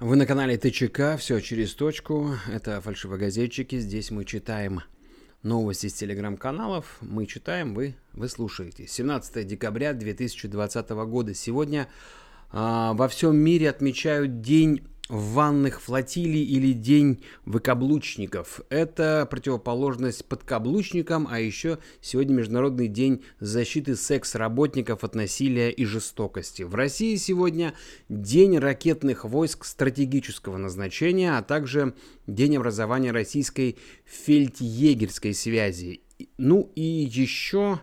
Вы на канале ТЧК, все через точку. Это фальшивогазетчики. Здесь мы читаем новости с телеграм-каналов. Мы читаем, вы, вы слушаете. 17 декабря 2020 года. Сегодня э, во всем мире отмечают День ванных флотилий или день выкаблучников. Это противоположность подкаблучникам, а еще сегодня Международный день защиты секс-работников от насилия и жестокости. В России сегодня день ракетных войск стратегического назначения, а также день образования российской фельдъегерской связи. Ну и еще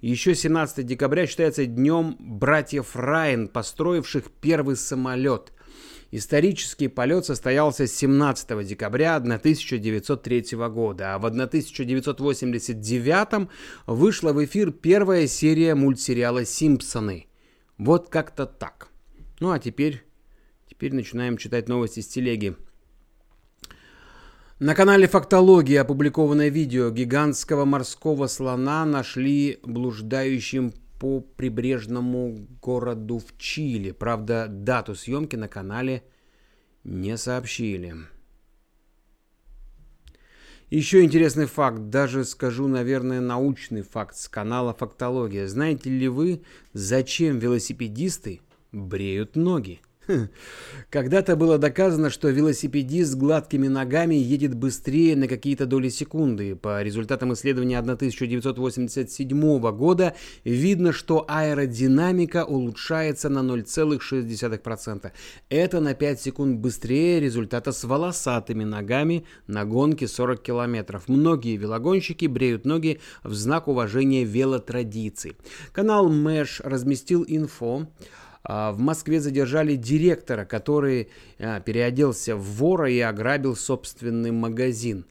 еще 17 декабря считается днем братьев Райан, построивших первый самолет. Исторический полет состоялся 17 декабря 1903 года, а в 1989 вышла в эфир первая серия мультсериала «Симпсоны». Вот как-то так. Ну а теперь, теперь начинаем читать новости с телеги. На канале Фактология опубликовано видео гигантского морского слона нашли блуждающим по прибрежному городу в Чили. Правда, дату съемки на канале не сообщили. Еще интересный факт, даже скажу, наверное, научный факт с канала Фактология. Знаете ли вы, зачем велосипедисты бреют ноги? Когда-то было доказано, что велосипедист с гладкими ногами едет быстрее на какие-то доли секунды. По результатам исследования 1987 года видно, что аэродинамика улучшается на 0,6%. Это на 5 секунд быстрее результата с волосатыми ногами на гонке 40 километров. Многие велогонщики бреют ноги в знак уважения велотрадиций. Канал Мэш разместил инфо в Москве задержали директора, который а, переоделся в вора и ограбил собственный магазин.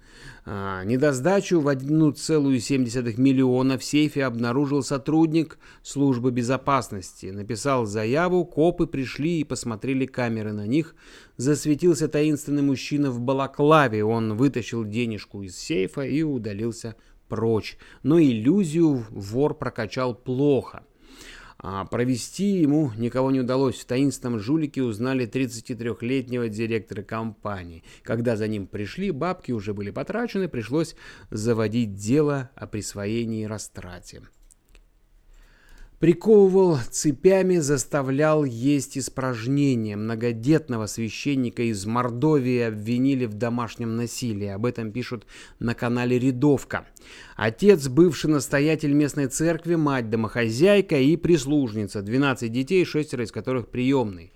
А, недосдачу в 1,7 миллиона в сейфе обнаружил сотрудник службы безопасности. Написал заяву, копы пришли и посмотрели камеры на них. Засветился таинственный мужчина в балаклаве. Он вытащил денежку из сейфа и удалился прочь. Но иллюзию вор прокачал плохо. А провести ему никого не удалось. В таинственном жулике узнали 33-летнего директора компании. Когда за ним пришли, бабки уже были потрачены, пришлось заводить дело о присвоении и растрате. Приковывал цепями, заставлял есть испражнения. Многодетного священника из Мордовии обвинили в домашнем насилии. Об этом пишут на канале «Рядовка». Отец, бывший настоятель местной церкви, мать домохозяйка и прислужница. 12 детей, шестеро из которых приемный.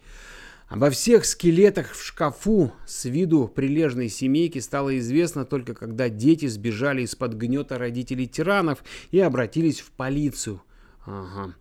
Обо всех скелетах в шкафу с виду прилежной семейки стало известно только когда дети сбежали из-под гнета родителей тиранов и обратились в полицию – Ага.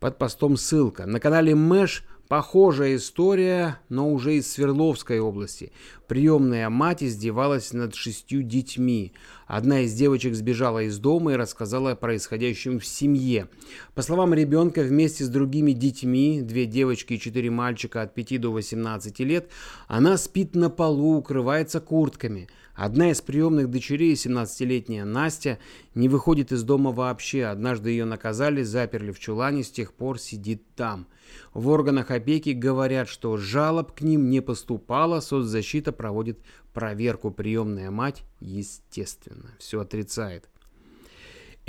Под постом ссылка. На канале Мэш похожая история, но уже из Свердловской области. Приемная мать издевалась над шестью детьми. Одна из девочек сбежала из дома и рассказала о происходящем в семье. По словам ребенка, вместе с другими детьми, две девочки и четыре мальчика от 5 до 18 лет, она спит на полу, укрывается куртками. Одна из приемных дочерей, 17-летняя Настя, не выходит из дома вообще. Однажды ее наказали, заперли в чулане, с тех пор сидит там. В органах опеки говорят, что жалоб к ним не поступало, соцзащита проводит проверку. Приемная мать, естественно, все отрицает.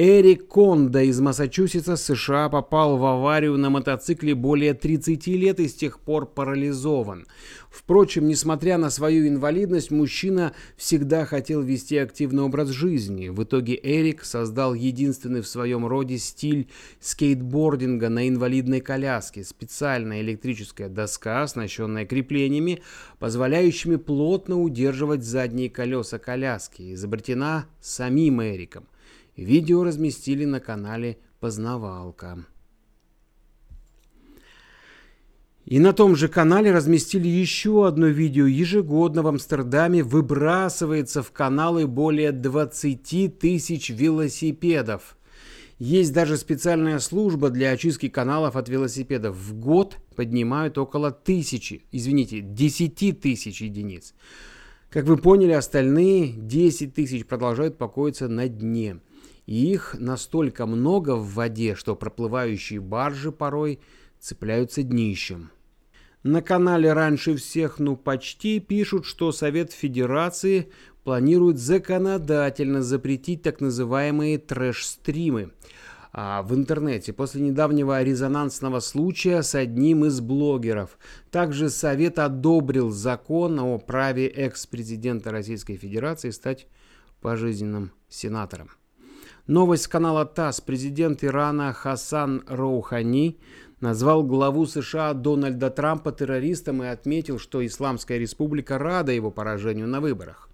Эрик Конда из Массачусетса, США, попал в аварию на мотоцикле более 30 лет и с тех пор парализован. Впрочем, несмотря на свою инвалидность, мужчина всегда хотел вести активный образ жизни. В итоге Эрик создал единственный в своем роде стиль скейтбординга на инвалидной коляске. Специальная электрическая доска, оснащенная креплениями, позволяющими плотно удерживать задние колеса коляски, изобретена самим Эриком. Видео разместили на канале Познавалка. И на том же канале разместили еще одно видео. Ежегодно в Амстердаме выбрасывается в каналы более 20 тысяч велосипедов. Есть даже специальная служба для очистки каналов от велосипедов. В год поднимают около тысячи, извините, 10 тысяч единиц. Как вы поняли, остальные 10 тысяч продолжают покоиться на дне их настолько много в воде, что проплывающие баржи порой цепляются днищем. На канале «Раньше всех, ну почти» пишут, что Совет Федерации планирует законодательно запретить так называемые трэш-стримы а, в интернете после недавнего резонансного случая с одним из блогеров. Также Совет одобрил закон о праве экс-президента Российской Федерации стать пожизненным сенатором. Новость канала ТАСС. Президент Ирана Хасан Роухани назвал главу США Дональда Трампа террористом и отметил, что Исламская республика рада его поражению на выборах.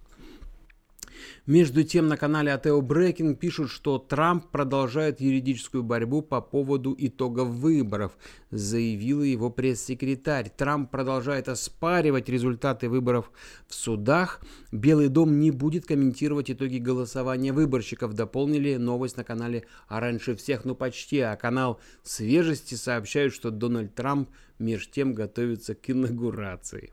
Между тем на канале Атео Брекинг пишут, что Трамп продолжает юридическую борьбу по поводу итогов выборов, заявила его пресс-секретарь. Трамп продолжает оспаривать результаты выборов в судах. Белый дом не будет комментировать итоги голосования выборщиков, дополнили новость на канале «А раньше всех, ну почти», а канал «Свежести» сообщают, что Дональд Трамп меж тем готовится к инаугурации.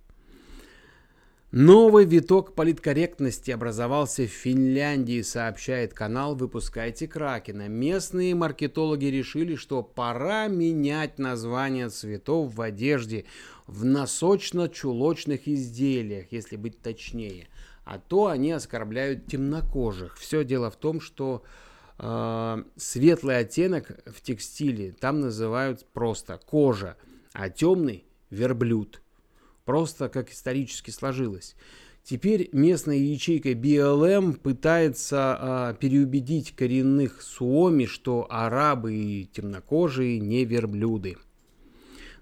Новый виток политкорректности образовался в Финляндии, сообщает канал «Выпускайте Кракена». Местные маркетологи решили, что пора менять название цветов в одежде в носочно-чулочных изделиях, если быть точнее. А то они оскорбляют темнокожих. Все дело в том, что э, светлый оттенок в текстиле там называют просто кожа, а темный – верблюд. Просто как исторически сложилось. Теперь местная ячейка BLM пытается а, переубедить коренных суоми, что арабы и темнокожие не верблюды.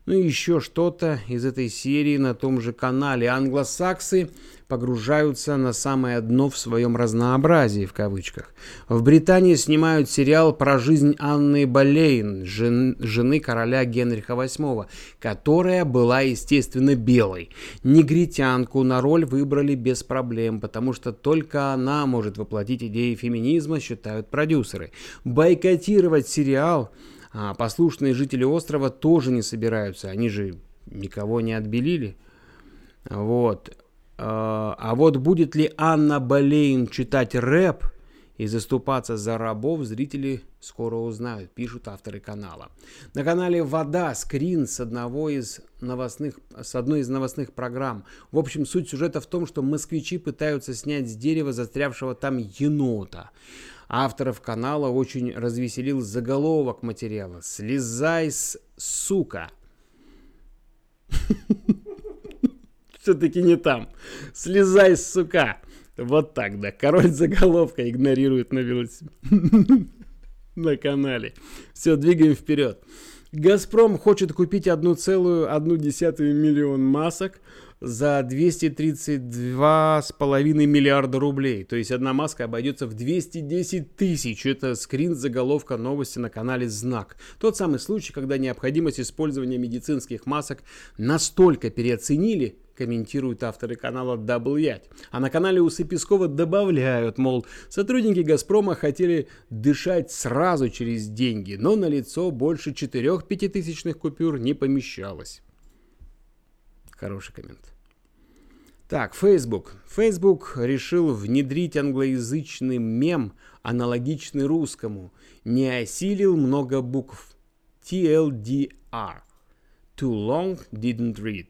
Ну и еще что-то из этой серии на том же канале. Англосаксы погружаются на самое дно в своем разнообразии, в кавычках. В Британии снимают сериал про жизнь Анны Болейн, жен, жены короля Генриха VIII, которая была, естественно, белой. Негритянку на роль выбрали без проблем, потому что только она может воплотить идеи феминизма, считают продюсеры. Бойкотировать сериал а послушные жители острова тоже не собираются. Они же никого не отбелили. Вот. А, а вот будет ли Анна Болейн читать рэп и заступаться за рабов, зрители скоро узнают, пишут авторы канала. На канале «Вода» скрин с, одного из новостных, с одной из новостных программ. В общем, суть сюжета в том, что москвичи пытаются снять с дерева застрявшего там енота. Авторов канала очень развеселил заголовок материала «Слезай с сука». Все-таки не там. «Слезай, сука». Вот так, да. Король заголовка игнорирует на велосипеде. На канале. Все, двигаем вперед. Газпром хочет купить 1,1 миллион масок за 232,5 миллиарда рублей. То есть одна маска обойдется в 210 тысяч. Это скрин заголовка новости на канале «Знак». Тот самый случай, когда необходимость использования медицинских масок настолько переоценили, комментируют авторы канала Double Ять. А на канале Усы Пескова добавляют, мол, сотрудники «Газпрома» хотели дышать сразу через деньги, но на лицо больше четырех пятитысячных купюр не помещалось. Хороший коммент. Так, Facebook. Facebook решил внедрить англоязычный мем, аналогичный русскому. Не осилил много букв. TLDR. Too long didn't read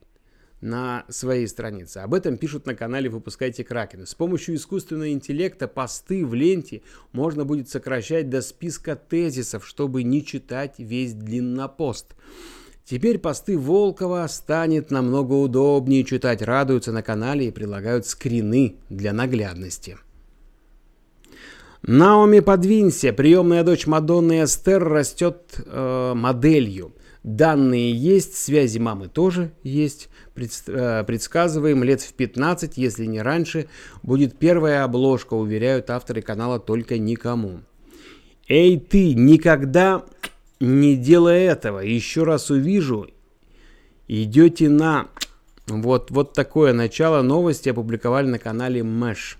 на своей странице. Об этом пишут на канале «Выпускайте Кракен». С помощью искусственного интеллекта посты в ленте можно будет сокращать до списка тезисов, чтобы не читать весь длиннопост. Теперь посты Волкова станет намного удобнее читать, радуются на канале и прилагают скрины для наглядности. Наоми подвинься, приемная дочь Мадонны Эстер растет э, моделью. Данные есть, связи мамы тоже есть. Э, предсказываем, лет в 15, если не раньше, будет первая обложка, уверяют авторы канала только никому. Эй ты, никогда не делай этого. Еще раз увижу, идете на... Вот, вот такое начало новости опубликовали на канале Мэш.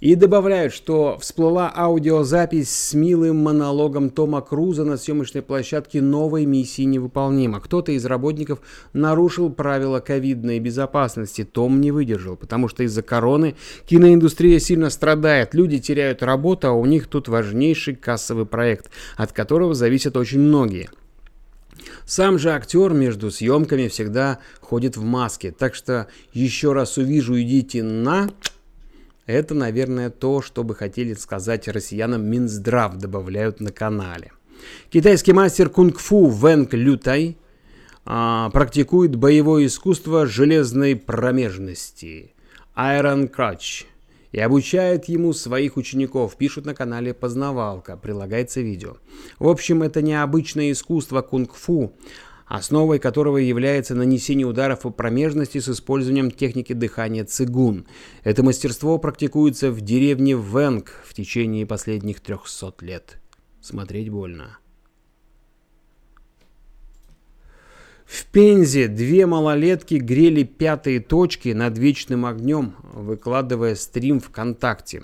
И добавляют, что всплыла аудиозапись с милым монологом Тома Круза на съемочной площадке новой миссии невыполнима. Кто-то из работников нарушил правила ковидной безопасности. Том не выдержал, потому что из-за короны киноиндустрия сильно страдает. Люди теряют работу, а у них тут важнейший кассовый проект, от которого зависят очень многие. Сам же актер между съемками всегда ходит в маске, так что еще раз увижу «идите на...» Это, наверное, то, что бы хотели сказать россиянам Минздрав, добавляют на канале. Китайский мастер кунг-фу Вэнг Лютай а, практикует боевое искусство железной промежности Iron Crutch и обучает ему своих учеников, пишут на канале Познавалка, прилагается видео. В общем, это необычное искусство кунг-фу, основой которого является нанесение ударов по промежности с использованием техники дыхания цигун. Это мастерство практикуется в деревне Венг в течение последних 300 лет. Смотреть больно. В Пензе две малолетки грели пятые точки над вечным огнем, выкладывая стрим ВКонтакте.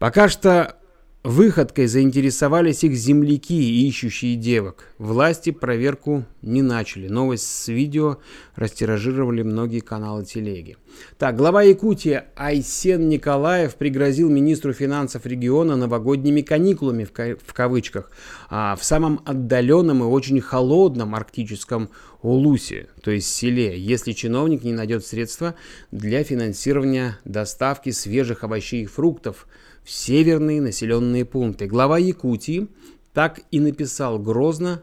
Пока что Выходкой заинтересовались их земляки, ищущие девок. Власти проверку не начали. Новость с видео растиражировали многие каналы телеги. Так, глава Якутии Айсен Николаев пригрозил министру финансов региона новогодними каникулами в, в кавычках а, в самом отдаленном и очень холодном арктическом Улусе, то есть селе, если чиновник не найдет средства для финансирования доставки свежих овощей и фруктов – в северные населенные пункты. Глава Якутии так и написал грозно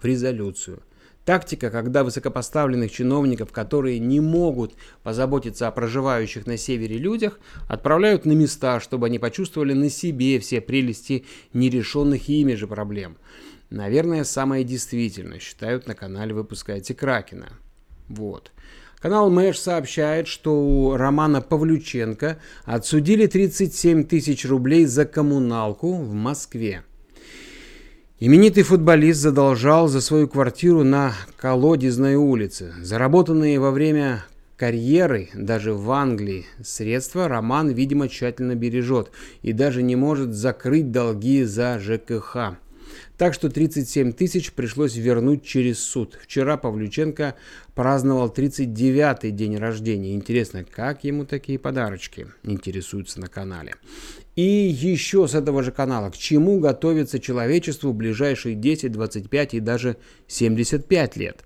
в резолюцию. Тактика, когда высокопоставленных чиновников, которые не могут позаботиться о проживающих на севере людях, отправляют на места, чтобы они почувствовали на себе все прелести нерешенных ими же проблем. Наверное, самое действительное, считают на канале «Выпускайте Кракена». Вот. Канал Мэш сообщает, что у Романа Павлюченко отсудили 37 тысяч рублей за коммуналку в Москве. Именитый футболист задолжал за свою квартиру на Колодезной улице. Заработанные во время карьеры, даже в Англии, средства Роман, видимо, тщательно бережет и даже не может закрыть долги за ЖКХ. Так что 37 тысяч пришлось вернуть через суд. Вчера Павлюченко праздновал 39-й день рождения. Интересно, как ему такие подарочки? Интересуются на канале. И еще с этого же канала, к чему готовится человечеству в ближайшие 10, 25 и даже 75 лет.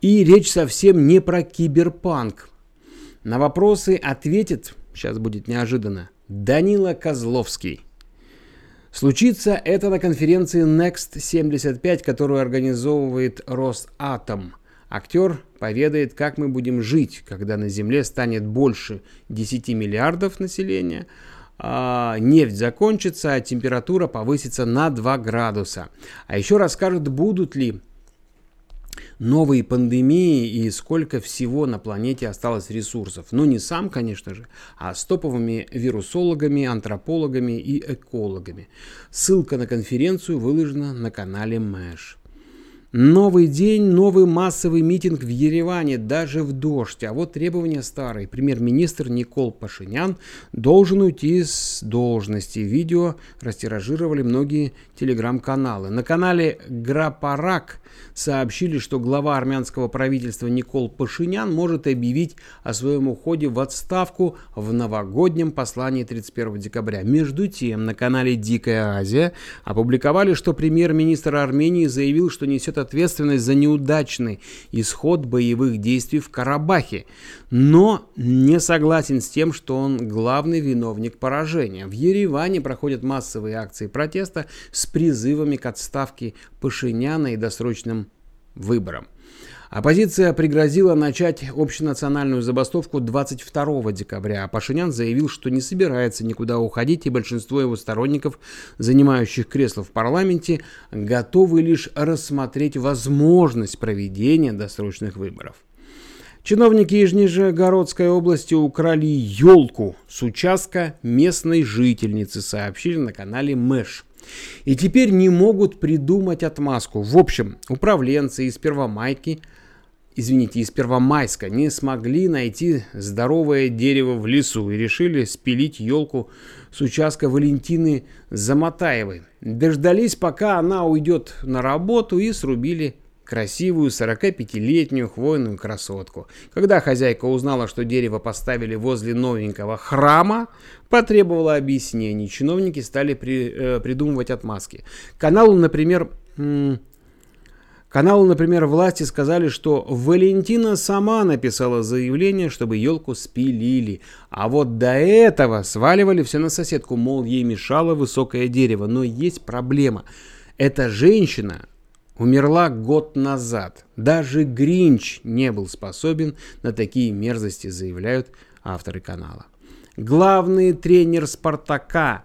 И речь совсем не про киберпанк. На вопросы ответит, сейчас будет неожиданно, Данила Козловский. Случится это на конференции Next 75, которую организовывает Росатом. Актер поведает, как мы будем жить, когда на Земле станет больше 10 миллиардов населения, а нефть закончится, а температура повысится на 2 градуса. А еще расскажет, будут ли новые пандемии и сколько всего на планете осталось ресурсов. Ну, не сам, конечно же, а с топовыми вирусологами, антропологами и экологами. Ссылка на конференцию выложена на канале Мэш. Новый день, новый массовый митинг в Ереване, даже в дождь. А вот требования старые. Премьер-министр Никол Пашинян должен уйти с должности. Видео растиражировали многие телеграм-каналы. На канале Грапарак сообщили, что глава армянского правительства Никол Пашинян может объявить о своем уходе в отставку в новогоднем послании 31 декабря. Между тем, на канале Дикая Азия опубликовали, что премьер-министр Армении заявил, что несет ответственность за неудачный исход боевых действий в Карабахе, но не согласен с тем, что он главный виновник поражения. В Ереване проходят массовые акции протеста с призывами к отставке Пашиняна и досрочным выборам. Оппозиция пригрозила начать общенациональную забастовку 22 декабря, а Пашинян заявил, что не собирается никуда уходить, и большинство его сторонников, занимающих кресло в парламенте, готовы лишь рассмотреть возможность проведения досрочных выборов. Чиновники из Нижегородской области украли елку с участка местной жительницы, сообщили на канале Мэш. И теперь не могут придумать отмазку. В общем, управленцы из Первомайки – извините, из Первомайска не смогли найти здоровое дерево в лесу и решили спилить елку с участка Валентины Замотаевой. Дождались, пока она уйдет на работу и срубили красивую 45-летнюю хвойную красотку. Когда хозяйка узнала, что дерево поставили возле новенького храма, потребовала объяснений. Чиновники стали при, э, придумывать отмазки. Каналу, например, Каналу, например, власти сказали, что Валентина сама написала заявление, чтобы елку спилили. А вот до этого сваливали все на соседку, мол, ей мешало высокое дерево. Но есть проблема. Эта женщина умерла год назад. Даже Гринч не был способен на такие мерзости, заявляют авторы канала. Главный тренер «Спартака»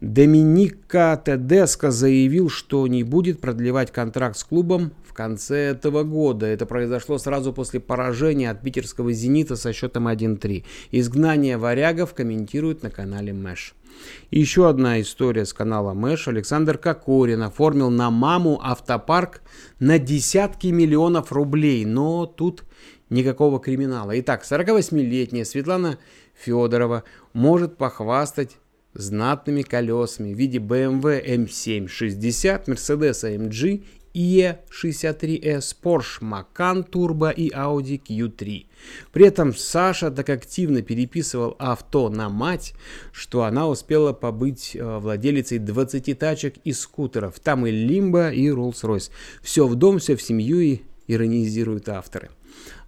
Доминика Тедеско заявил, что не будет продлевать контракт с клубом в конце этого года. Это произошло сразу после поражения от питерского «Зенита» со счетом 1-3. Изгнание варягов комментируют на канале Мэш. Еще одна история с канала Мэш. Александр Кокорин оформил на маму автопарк на десятки миллионов рублей, но тут никакого криминала. Итак, 48-летняя Светлана Федорова может похвастать знатными колесами в виде BMW M7 60, Mercedes AMG E63S, Porsche Macan Turbo и Audi Q3. При этом Саша так активно переписывал авто на мать, что она успела побыть э, владелицей 20 тачек и скутеров. Там и Лимба, и Rolls-Royce. Все в дом, все в семью и иронизируют авторы.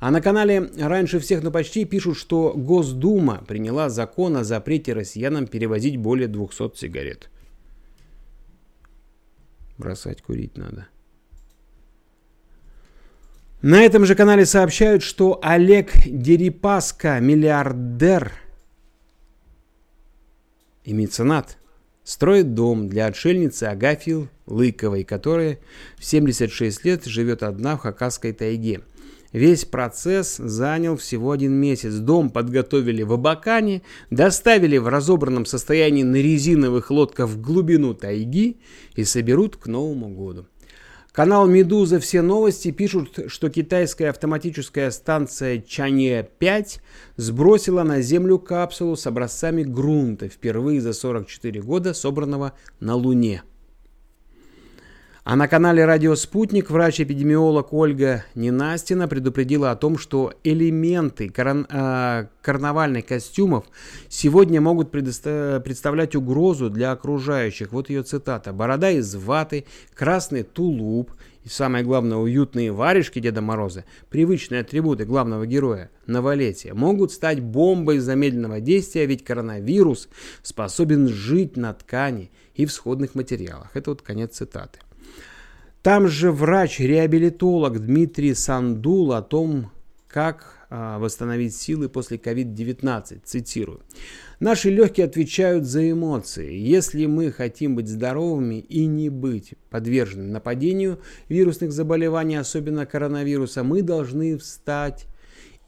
А на канале «Раньше всех, но почти» пишут, что Госдума приняла закон о запрете россиянам перевозить более 200 сигарет. Бросать курить надо. На этом же канале сообщают, что Олег Дерипаска, миллиардер и меценат, строит дом для отшельницы Агафьи Лыковой, которая в 76 лет живет одна в Хакасской тайге. Весь процесс занял всего один месяц. Дом подготовили в Абакане, доставили в разобранном состоянии на резиновых лодках в глубину тайги и соберут к Новому году. Канал «Медуза. Все новости» пишут, что китайская автоматическая станция Чанье-5 сбросила на Землю капсулу с образцами грунта, впервые за 44 года собранного на Луне. А на канале «Радио Спутник» врач-эпидемиолог Ольга Ненастина предупредила о том, что элементы каран- э, карнавальных костюмов сегодня могут представлять угрозу для окружающих. Вот ее цитата. «Борода из ваты, красный тулуп и, самое главное, уютные варежки Деда Мороза, привычные атрибуты главного героя новолетия, могут стать бомбой замедленного действия, ведь коронавирус способен жить на ткани и в сходных материалах». Это вот конец цитаты. Там же врач-реабилитолог Дмитрий Сандул о том, как а, восстановить силы после COVID-19. Цитирую. Наши легкие отвечают за эмоции. Если мы хотим быть здоровыми и не быть подвержены нападению вирусных заболеваний, особенно коронавируса, мы должны встать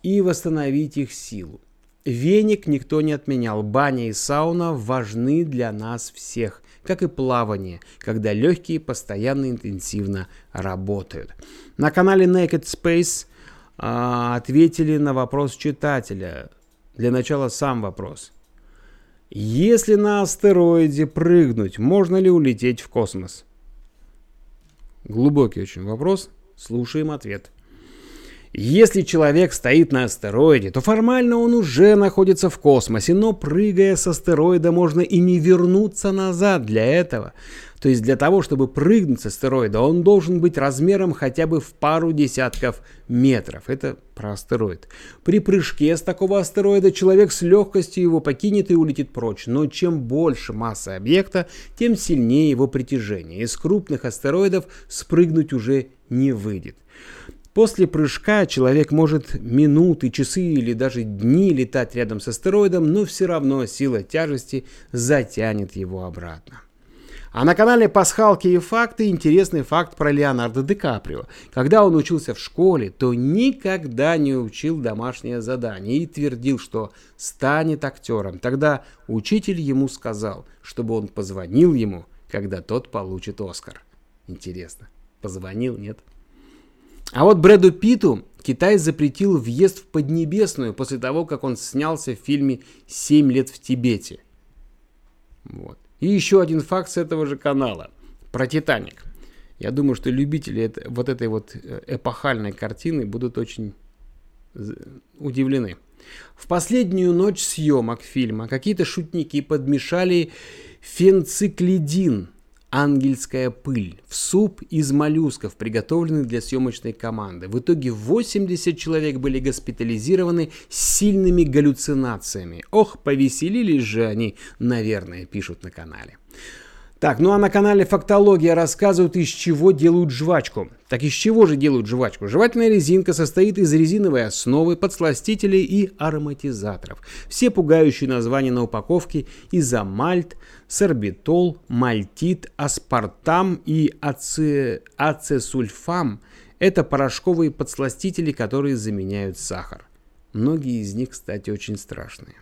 и восстановить их силу. Веник никто не отменял. Баня и сауна важны для нас всех как и плавание, когда легкие постоянно интенсивно работают. На канале Naked Space а, ответили на вопрос читателя. Для начала сам вопрос. Если на астероиде прыгнуть, можно ли улететь в космос? Глубокий очень вопрос. Слушаем ответ. Если человек стоит на астероиде, то формально он уже находится в космосе, но прыгая с астероида можно и не вернуться назад для этого. То есть для того, чтобы прыгнуть с астероида, он должен быть размером хотя бы в пару десятков метров. Это про астероид. При прыжке с такого астероида человек с легкостью его покинет и улетит прочь. Но чем больше масса объекта, тем сильнее его притяжение. Из крупных астероидов спрыгнуть уже не выйдет. После прыжка человек может минуты, часы или даже дни летать рядом с астероидом, но все равно сила тяжести затянет его обратно. А на канале «Пасхалки и факты» интересный факт про Леонардо Ди Каприо. Когда он учился в школе, то никогда не учил домашнее задание и твердил, что станет актером. Тогда учитель ему сказал, чтобы он позвонил ему, когда тот получит Оскар. Интересно, позвонил, нет? А вот Брэду Питу Китай запретил въезд в Поднебесную после того, как он снялся в фильме «Семь лет в Тибете». Вот. И еще один факт с этого же канала про «Титаник». Я думаю, что любители это, вот этой вот э, эпохальной картины будут очень удивлены. В последнюю ночь съемок фильма какие-то шутники подмешали фенциклидин ангельская пыль в суп из моллюсков, приготовленный для съемочной команды. В итоге 80 человек были госпитализированы с сильными галлюцинациями. Ох, повеселились же они, наверное, пишут на канале. Так, ну а на канале Фактология рассказывают, из чего делают жвачку. Так из чего же делают жвачку? Жевательная резинка состоит из резиновой основы, подсластителей и ароматизаторов. Все пугающие названия на упаковке изомальт, сорбитол, мальтит, аспартам и аци... ацесульфам – это порошковые подсластители, которые заменяют сахар. Многие из них, кстати, очень страшные.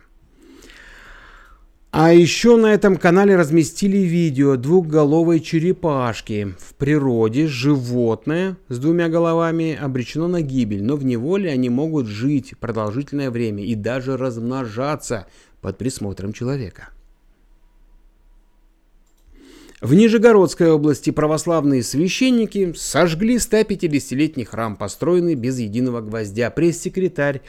А еще на этом канале разместили видео двухголовой черепашки. В природе животное с двумя головами обречено на гибель, но в неволе они могут жить продолжительное время и даже размножаться под присмотром человека. В Нижегородской области православные священники сожгли 150-летний храм, построенный без единого гвоздя. Пресс-секретарь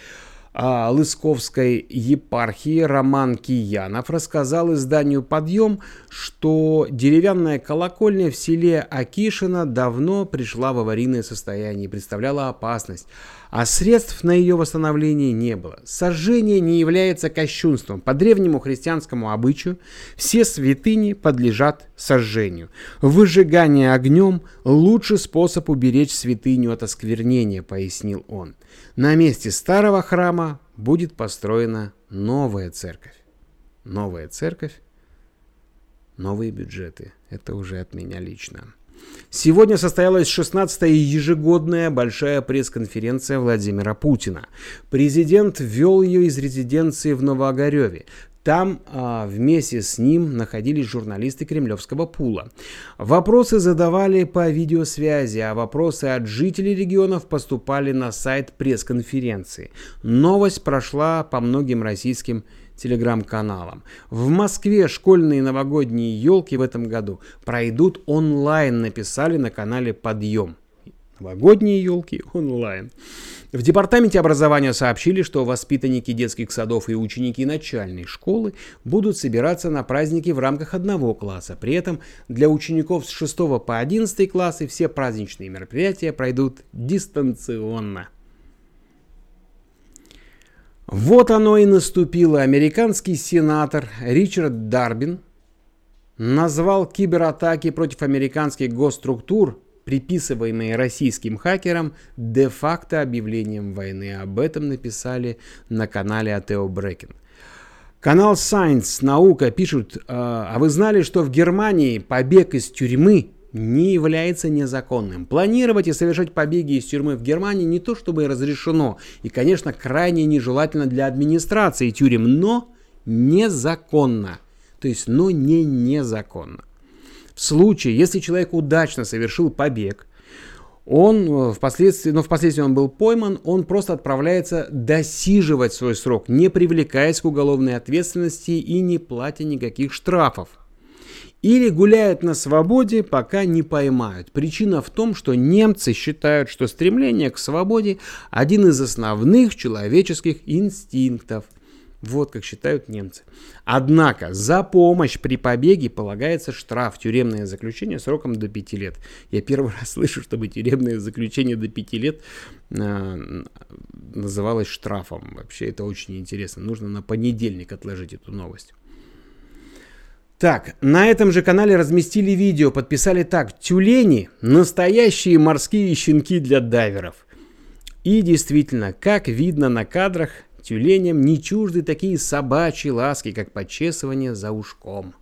Лысковской епархии Роман Киянов рассказал изданию «Подъем», что деревянная колокольня в селе Акишино давно пришла в аварийное состояние и представляла опасность а средств на ее восстановление не было. Сожжение не является кощунством. По древнему христианскому обычаю все святыни подлежат сожжению. Выжигание огнем – лучший способ уберечь святыню от осквернения, пояснил он. На месте старого храма будет построена новая церковь. Новая церковь, новые бюджеты. Это уже от меня лично. Сегодня состоялась 16-я ежегодная большая пресс-конференция Владимира Путина. Президент ввел ее из резиденции в Новоогареве. Там а, вместе с ним находились журналисты кремлевского пула. Вопросы задавали по видеосвязи, а вопросы от жителей регионов поступали на сайт пресс-конференции. Новость прошла по многим российским телеграм-каналам. В Москве школьные новогодние елки в этом году пройдут онлайн, написали на канале «Подъем». Новогодние елки онлайн. В департаменте образования сообщили, что воспитанники детских садов и ученики начальной школы будут собираться на праздники в рамках одного класса. При этом для учеников с 6 по 11 классы все праздничные мероприятия пройдут дистанционно. Вот оно и наступило. Американский сенатор Ричард Дарбин назвал кибератаки против американских госструктур, приписываемые российским хакерам, де-факто объявлением войны. Об этом написали на канале Атео Брекин. Канал Science, наука, пишут, а вы знали, что в Германии побег из тюрьмы не является незаконным. Планировать и совершать побеги из тюрьмы в Германии не то чтобы разрешено, и, конечно, крайне нежелательно для администрации тюрем, но незаконно. То есть, но не незаконно. В случае, если человек удачно совершил побег, он э, впоследствии, но впоследствии он был пойман, он просто отправляется досиживать свой срок, не привлекаясь к уголовной ответственности и не платя никаких штрафов или гуляют на свободе, пока не поймают. Причина в том, что немцы считают, что стремление к свободе – один из основных человеческих инстинктов. Вот как считают немцы. Однако за помощь при побеге полагается штраф, тюремное заключение сроком до 5 лет. Я первый раз слышу, чтобы тюремное заключение до 5 лет э, называлось штрафом. Вообще это очень интересно. Нужно на понедельник отложить эту новость. Так, на этом же канале разместили видео, подписали так. Тюлени – настоящие морские щенки для дайверов. И действительно, как видно на кадрах, тюленям не чужды такие собачьи ласки, как почесывание за ушком.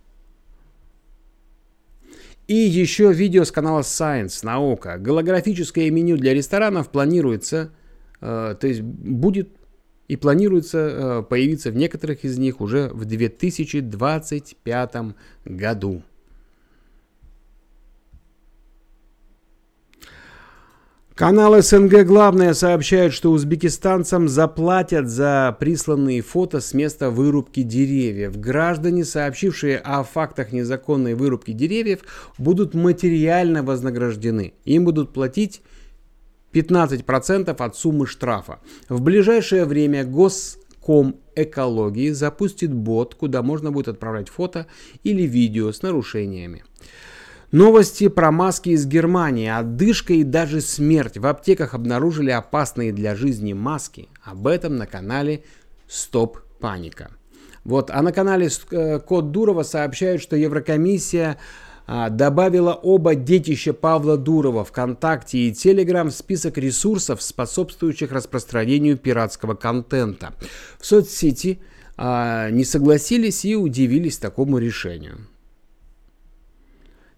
И еще видео с канала Science, наука. Голографическое меню для ресторанов планируется, э, то есть будет и планируется э, появиться в некоторых из них уже в 2025 году. Канал СНГ «Главное» сообщает, что узбекистанцам заплатят за присланные фото с места вырубки деревьев. Граждане, сообщившие о фактах незаконной вырубки деревьев, будут материально вознаграждены. Им будут платить 15% от суммы штрафа. В ближайшее время Госком экологии запустит бот, куда можно будет отправлять фото или видео с нарушениями. Новости про маски из Германии. Отдышка и даже смерть. В аптеках обнаружили опасные для жизни маски. Об этом на канале Стоп Паника. Вот, а на канале э, Код Дурова сообщают, что Еврокомиссия добавила оба детища Павла Дурова ВКонтакте и Телеграм в список ресурсов, способствующих распространению пиратского контента. В соцсети а, не согласились и удивились такому решению.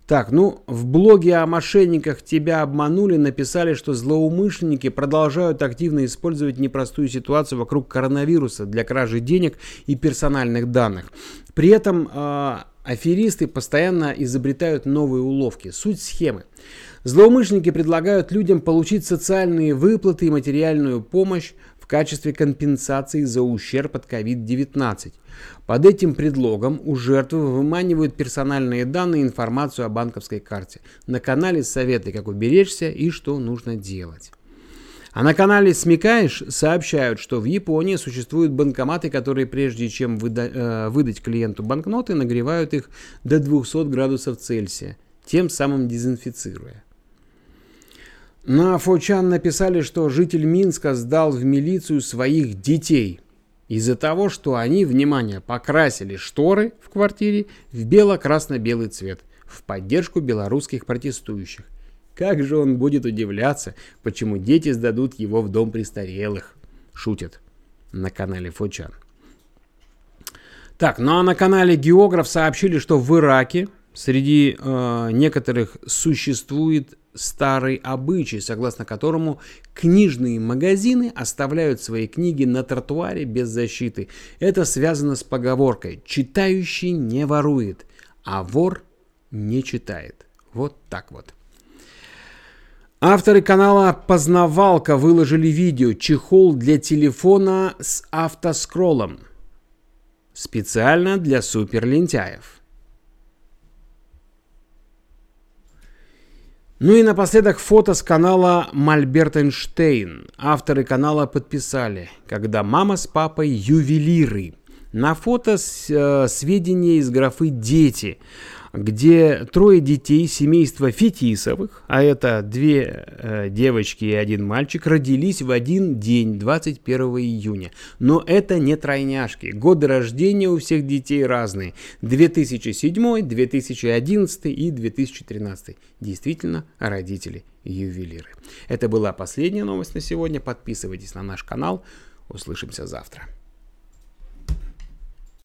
Так, ну, в блоге о мошенниках тебя обманули, написали, что злоумышленники продолжают активно использовать непростую ситуацию вокруг коронавируса для кражи денег и персональных данных. При этом э, аферисты постоянно изобретают новые уловки. Суть схемы. Злоумышленники предлагают людям получить социальные выплаты и материальную помощь в качестве компенсации за ущерб от COVID-19. Под этим предлогом у жертвы выманивают персональные данные и информацию о банковской карте. На канале советы, как уберечься и что нужно делать. А на канале Смекаешь сообщают, что в Японии существуют банкоматы, которые прежде чем выда- э, выдать клиенту банкноты, нагревают их до 200 градусов Цельсия, тем самым дезинфицируя. На Фочан написали, что житель Минска сдал в милицию своих детей – из-за того, что они, внимание, покрасили шторы в квартире в бело-красно-белый цвет в поддержку белорусских протестующих. Как же он будет удивляться, почему дети сдадут его в дом престарелых? Шутят на канале Фочан. Так, ну а на канале Географ сообщили, что в Ираке среди э, некоторых существует старый обычай, согласно которому книжные магазины оставляют свои книги на тротуаре без защиты. Это связано с поговоркой «читающий не ворует, а вор не читает». Вот так вот. Авторы канала «Познавалка» выложили видео «Чехол для телефона с автоскроллом» специально для суперлентяев. Ну и напоследок фото с канала Мальберт Эйнштейн. Авторы канала подписали, когда мама с папой ювелиры. На фото с, э, сведения из графы «Дети» где трое детей семейства Фетисовых, а это две э, девочки и один мальчик, родились в один день, 21 июня. Но это не тройняшки. Годы рождения у всех детей разные. 2007, 2011 и 2013. Действительно, родители ювелиры. Это была последняя новость на сегодня. Подписывайтесь на наш канал. Услышимся завтра.